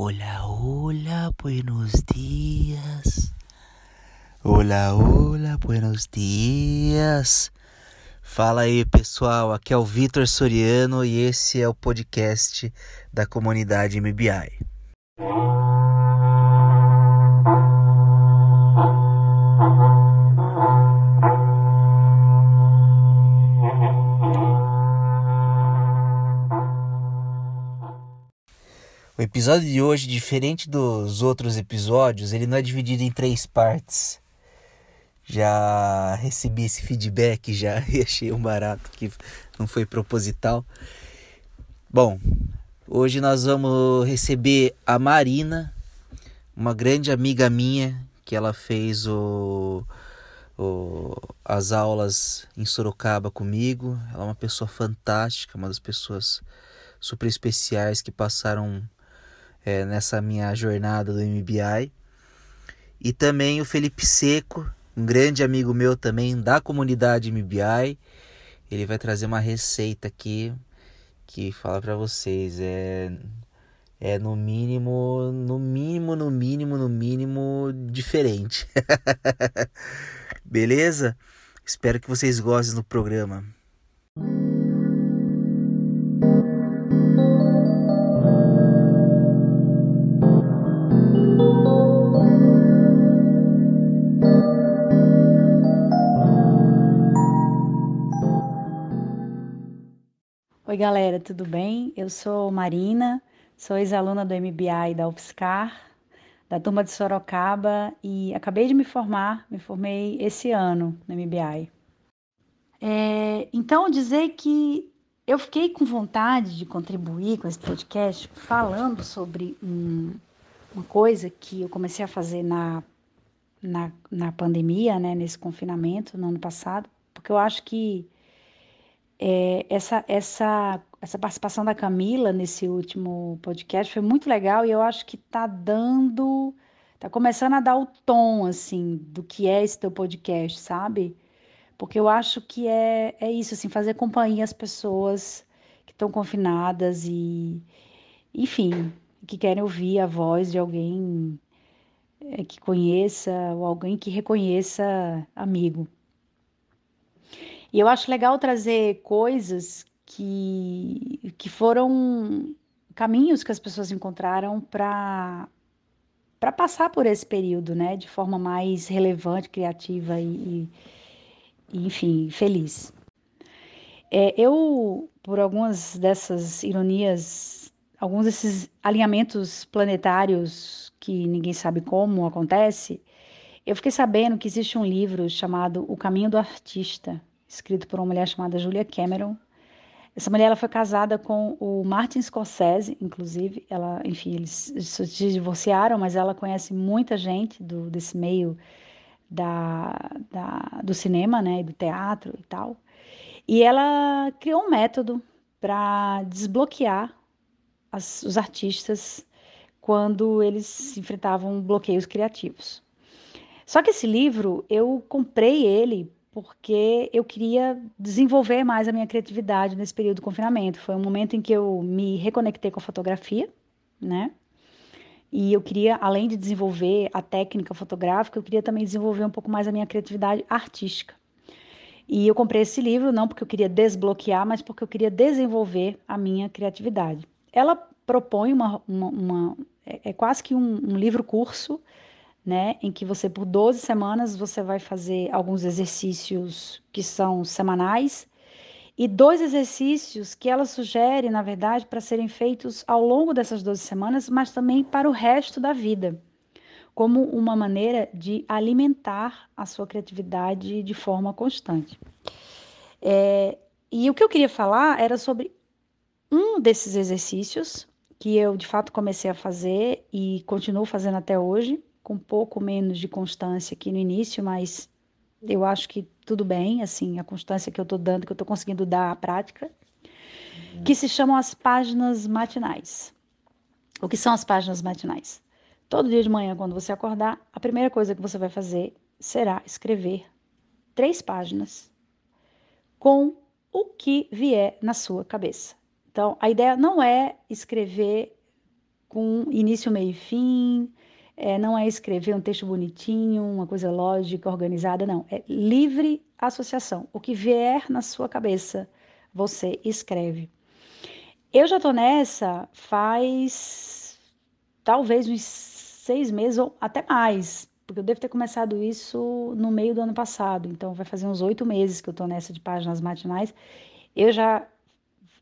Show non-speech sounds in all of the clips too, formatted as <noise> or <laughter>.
Hola, hola, buenos dias. Hola, hola, buenos dias. Fala aí, pessoal. Aqui é o Vitor Soriano e esse é o podcast da comunidade MBI. O episódio de hoje, diferente dos outros episódios, ele não é dividido em três partes. Já recebi esse feedback já <laughs> achei um barato que não foi proposital. Bom, hoje nós vamos receber a Marina, uma grande amiga minha, que ela fez o, o, as aulas em Sorocaba comigo. Ela é uma pessoa fantástica, uma das pessoas super especiais que passaram é, nessa minha jornada do MBI. E também o Felipe Seco, um grande amigo meu também da comunidade MBI. Ele vai trazer uma receita aqui que fala para vocês é é no mínimo, no mínimo, no mínimo, no mínimo diferente. <laughs> Beleza? Espero que vocês gostem do programa. Oi, galera, tudo bem? Eu sou Marina, sou ex-aluna do MBI da UFSCar, da turma de Sorocaba e acabei de me formar, me formei esse ano no MBI. É, então, dizer que eu fiquei com vontade de contribuir com esse podcast falando sobre um, uma coisa que eu comecei a fazer na, na, na pandemia, né, nesse confinamento no ano passado, porque eu acho que é, essa, essa, essa participação da Camila nesse último podcast foi muito legal e eu acho que está dando, está começando a dar o tom assim do que é esse teu podcast, sabe? Porque eu acho que é, é isso, assim, fazer companhia às pessoas que estão confinadas e, enfim, que querem ouvir a voz de alguém é, que conheça ou alguém que reconheça amigo. E eu acho legal trazer coisas que, que foram caminhos que as pessoas encontraram para passar por esse período, né, de forma mais relevante, criativa e, e enfim, feliz. É, eu, por algumas dessas ironias, alguns desses alinhamentos planetários que ninguém sabe como acontece, eu fiquei sabendo que existe um livro chamado O Caminho do Artista, escrito por uma mulher chamada Julia Cameron. Essa mulher ela foi casada com o Martin Scorsese, inclusive. Ela, enfim, eles se divorciaram, mas ela conhece muita gente do, desse meio da, da, do cinema, né, e do teatro e tal. E ela criou um método para desbloquear as, os artistas quando eles enfrentavam bloqueios criativos. Só que esse livro eu comprei ele porque eu queria desenvolver mais a minha criatividade nesse período de confinamento. Foi um momento em que eu me reconectei com a fotografia, né? E eu queria, além de desenvolver a técnica fotográfica, eu queria também desenvolver um pouco mais a minha criatividade artística. E eu comprei esse livro não porque eu queria desbloquear, mas porque eu queria desenvolver a minha criatividade. Ela propõe uma, uma, uma é, é, quase que um, um livro curso né, em que você por 12 semanas você vai fazer alguns exercícios que são semanais e dois exercícios que ela sugere, na verdade, para serem feitos ao longo dessas 12 semanas, mas também para o resto da vida, como uma maneira de alimentar a sua criatividade de forma constante. É, e o que eu queria falar era sobre um desses exercícios que eu de fato comecei a fazer e continuo fazendo até hoje, com um pouco menos de constância aqui no início, mas eu acho que tudo bem, assim, a constância que eu estou dando, que eu estou conseguindo dar à prática, uhum. que se chamam as páginas matinais. O que são as páginas matinais? Todo dia de manhã, quando você acordar, a primeira coisa que você vai fazer será escrever três páginas com o que vier na sua cabeça. Então, a ideia não é escrever com início, meio e fim. É, não é escrever um texto bonitinho, uma coisa lógica, organizada, não. É livre associação. O que vier na sua cabeça, você escreve. Eu já tô nessa faz talvez uns seis meses ou até mais, porque eu devo ter começado isso no meio do ano passado. Então vai fazer uns oito meses que eu tô nessa de páginas matinais. Eu já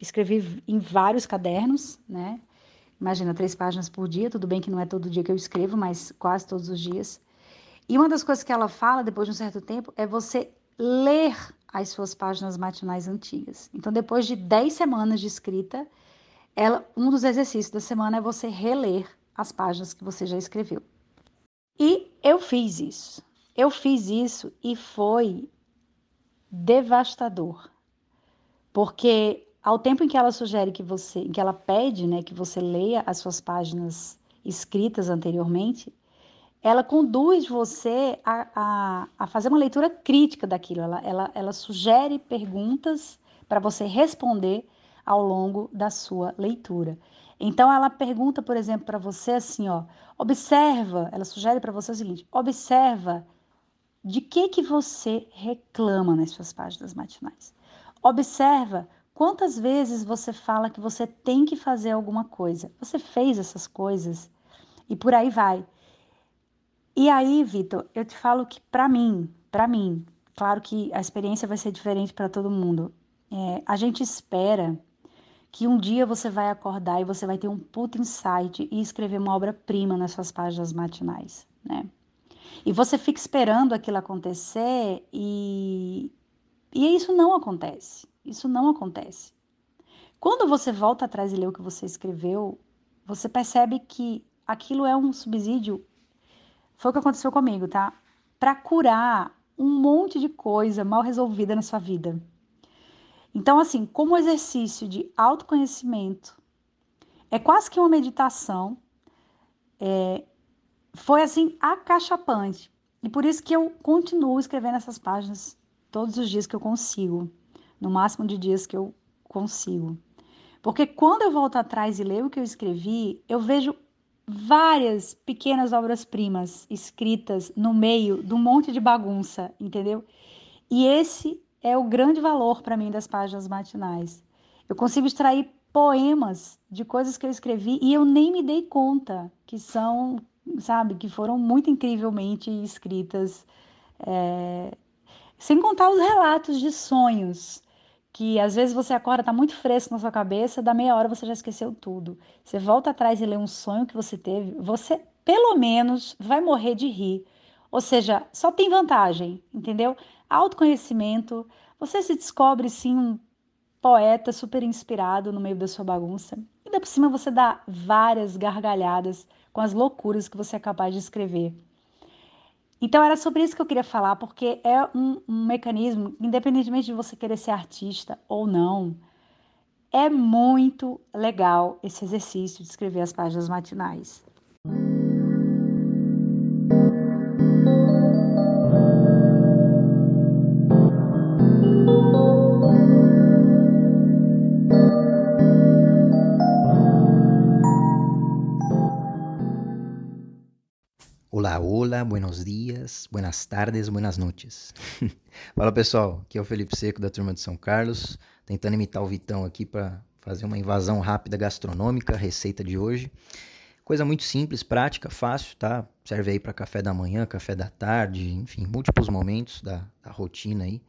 escrevi em vários cadernos, né? Imagina, três páginas por dia, tudo bem que não é todo dia que eu escrevo, mas quase todos os dias. E uma das coisas que ela fala, depois de um certo tempo, é você ler as suas páginas matinais antigas. Então, depois de dez semanas de escrita, ela, um dos exercícios da semana é você reler as páginas que você já escreveu. E eu fiz isso. Eu fiz isso e foi devastador. Porque ao tempo em que ela sugere que você, em que ela pede, né, que você leia as suas páginas escritas anteriormente, ela conduz você a, a, a fazer uma leitura crítica daquilo. Ela, ela, ela sugere perguntas para você responder ao longo da sua leitura. Então ela pergunta, por exemplo, para você assim, ó, observa, ela sugere para você o seguinte: observa de que que você reclama nas suas páginas matinais. Observa Quantas vezes você fala que você tem que fazer alguma coisa? Você fez essas coisas e por aí vai. E aí, Vitor, eu te falo que para mim, para mim, claro que a experiência vai ser diferente para todo mundo. É, a gente espera que um dia você vai acordar e você vai ter um puto insight e escrever uma obra-prima nas suas páginas matinais, né? E você fica esperando aquilo acontecer e, e isso não acontece. Isso não acontece. Quando você volta atrás e lê o que você escreveu, você percebe que aquilo é um subsídio. Foi o que aconteceu comigo, tá? Para curar um monte de coisa mal resolvida na sua vida. Então, assim, como exercício de autoconhecimento, é quase que uma meditação, é, foi assim acachapante. E por isso que eu continuo escrevendo essas páginas todos os dias que eu consigo no máximo de dias que eu consigo. Porque quando eu volto atrás e leio o que eu escrevi, eu vejo várias pequenas obras-primas escritas no meio de um monte de bagunça, entendeu? E esse é o grande valor para mim das páginas matinais. Eu consigo extrair poemas de coisas que eu escrevi e eu nem me dei conta que são, sabe, que foram muito incrivelmente escritas. É... Sem contar os relatos de sonhos que às vezes você acorda, está muito fresco na sua cabeça, da meia hora você já esqueceu tudo. Você volta atrás e lê um sonho que você teve, você pelo menos vai morrer de rir. Ou seja, só tem vantagem, entendeu? Autoconhecimento, você se descobre sim um poeta super inspirado no meio da sua bagunça. E ainda por cima você dá várias gargalhadas com as loucuras que você é capaz de escrever. Então era sobre isso que eu queria falar, porque é um, um mecanismo, independentemente de você querer ser artista ou não, é muito legal esse exercício de escrever as páginas matinais. Olá, buenos dias, buenas tardes, buenas noites. <laughs> Fala pessoal, aqui é o Felipe Seco da turma de São Carlos, tentando imitar o Vitão aqui para fazer uma invasão rápida gastronômica, receita de hoje. Coisa muito simples, prática, fácil, tá? Serve aí para café da manhã, café da tarde, enfim, múltiplos momentos da, da rotina aí.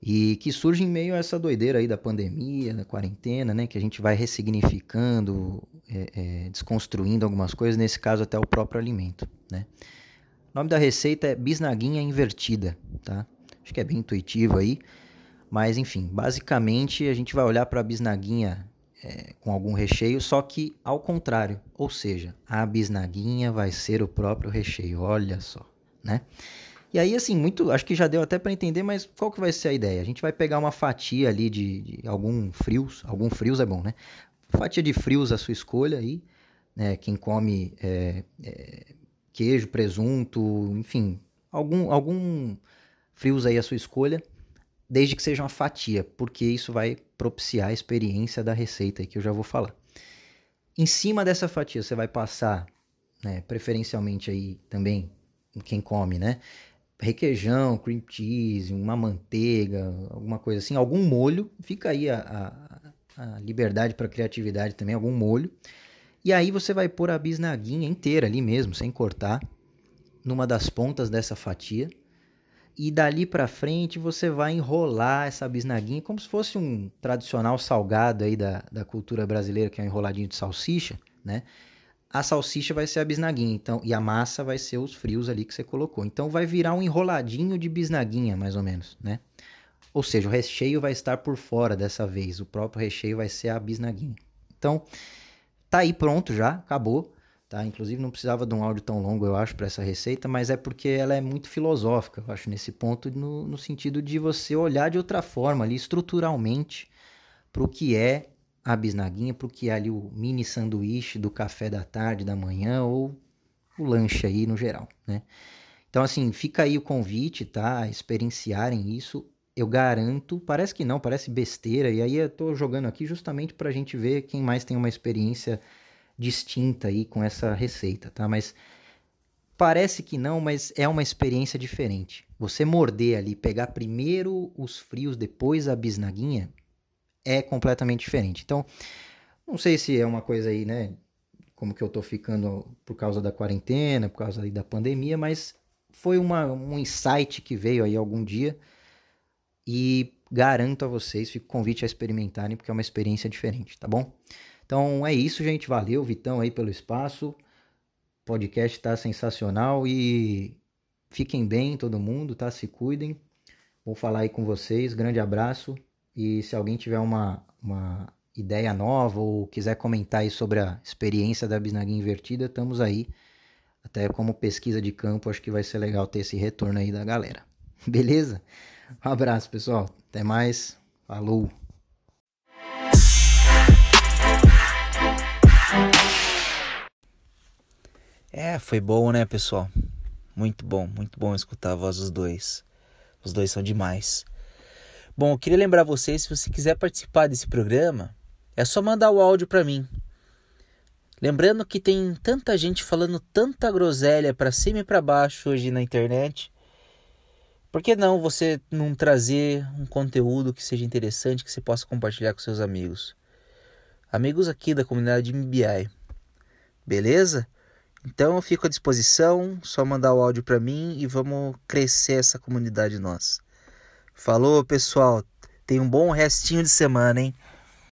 E que surge em meio a essa doideira aí da pandemia, da quarentena, né? Que a gente vai ressignificando, é, é, desconstruindo algumas coisas, nesse caso até o próprio alimento, né? O nome da receita é bisnaguinha invertida, tá? Acho que é bem intuitivo aí, mas enfim, basicamente a gente vai olhar para a bisnaguinha é, com algum recheio, só que ao contrário, ou seja, a bisnaguinha vai ser o próprio recheio, olha só, né? E aí, assim, muito. Acho que já deu até para entender, mas qual que vai ser a ideia? A gente vai pegar uma fatia ali de, de algum frios. Algum frios é bom, né? Fatia de frios a sua escolha aí. Né? Quem come é, é, queijo, presunto, enfim, algum, algum frios aí a sua escolha, desde que seja uma fatia, porque isso vai propiciar a experiência da receita que eu já vou falar. Em cima dessa fatia você vai passar, né, preferencialmente aí também quem come, né? Requeijão, cream cheese, uma manteiga, alguma coisa assim, algum molho. Fica aí a, a, a liberdade para criatividade também, algum molho. E aí você vai pôr a bisnaguinha inteira ali mesmo, sem cortar, numa das pontas dessa fatia. E dali para frente você vai enrolar essa bisnaguinha como se fosse um tradicional salgado aí da, da cultura brasileira, que é um enroladinho de salsicha, né? A salsicha vai ser a bisnaguinha, então, e a massa vai ser os frios ali que você colocou. Então vai virar um enroladinho de bisnaguinha, mais ou menos, né? Ou seja, o recheio vai estar por fora dessa vez, o próprio recheio vai ser a bisnaguinha. Então, tá aí pronto já, acabou. Tá? Inclusive não precisava de um áudio tão longo, eu acho, para essa receita, mas é porque ela é muito filosófica, eu acho, nesse ponto, no, no sentido de você olhar de outra forma ali, estruturalmente, para o que é a bisnaguinha, para o que é ali o mini sanduíche do café da tarde, da manhã, ou o lanche aí no geral, né? Então, assim, fica aí o convite, tá? Experienciarem isso. Eu garanto, parece que não, parece besteira, e aí eu tô jogando aqui justamente para a gente ver quem mais tem uma experiência distinta aí com essa receita, tá? Mas parece que não, mas é uma experiência diferente. Você morder ali, pegar primeiro os frios, depois a bisnaguinha, é completamente diferente. Então, não sei se é uma coisa aí, né? Como que eu tô ficando por causa da quarentena, por causa aí da pandemia, mas foi uma, um insight que veio aí algum dia e garanto a vocês, fico convite a experimentarem, porque é uma experiência diferente, tá bom? Então é isso, gente. Valeu, Vitão, aí pelo espaço. O podcast tá sensacional e fiquem bem, todo mundo, tá? Se cuidem. Vou falar aí com vocês. Grande abraço. E se alguém tiver uma, uma ideia nova ou quiser comentar aí sobre a experiência da bisnaguinha invertida, estamos aí. Até como pesquisa de campo, acho que vai ser legal ter esse retorno aí da galera. <laughs> Beleza? Um abraço, pessoal. Até mais. Falou! É, foi bom, né, pessoal? Muito bom, muito bom escutar a voz dos dois. Os dois são demais. Bom, eu queria lembrar vocês, se você quiser participar desse programa, é só mandar o áudio para mim. Lembrando que tem tanta gente falando tanta groselha para cima e para baixo hoje na internet. Por que não você não trazer um conteúdo que seja interessante, que você possa compartilhar com seus amigos? Amigos aqui da comunidade MBI. Beleza? Então eu fico à disposição, só mandar o áudio para mim e vamos crescer essa comunidade nossa. Falou, pessoal. Tenha um bom restinho de semana, hein?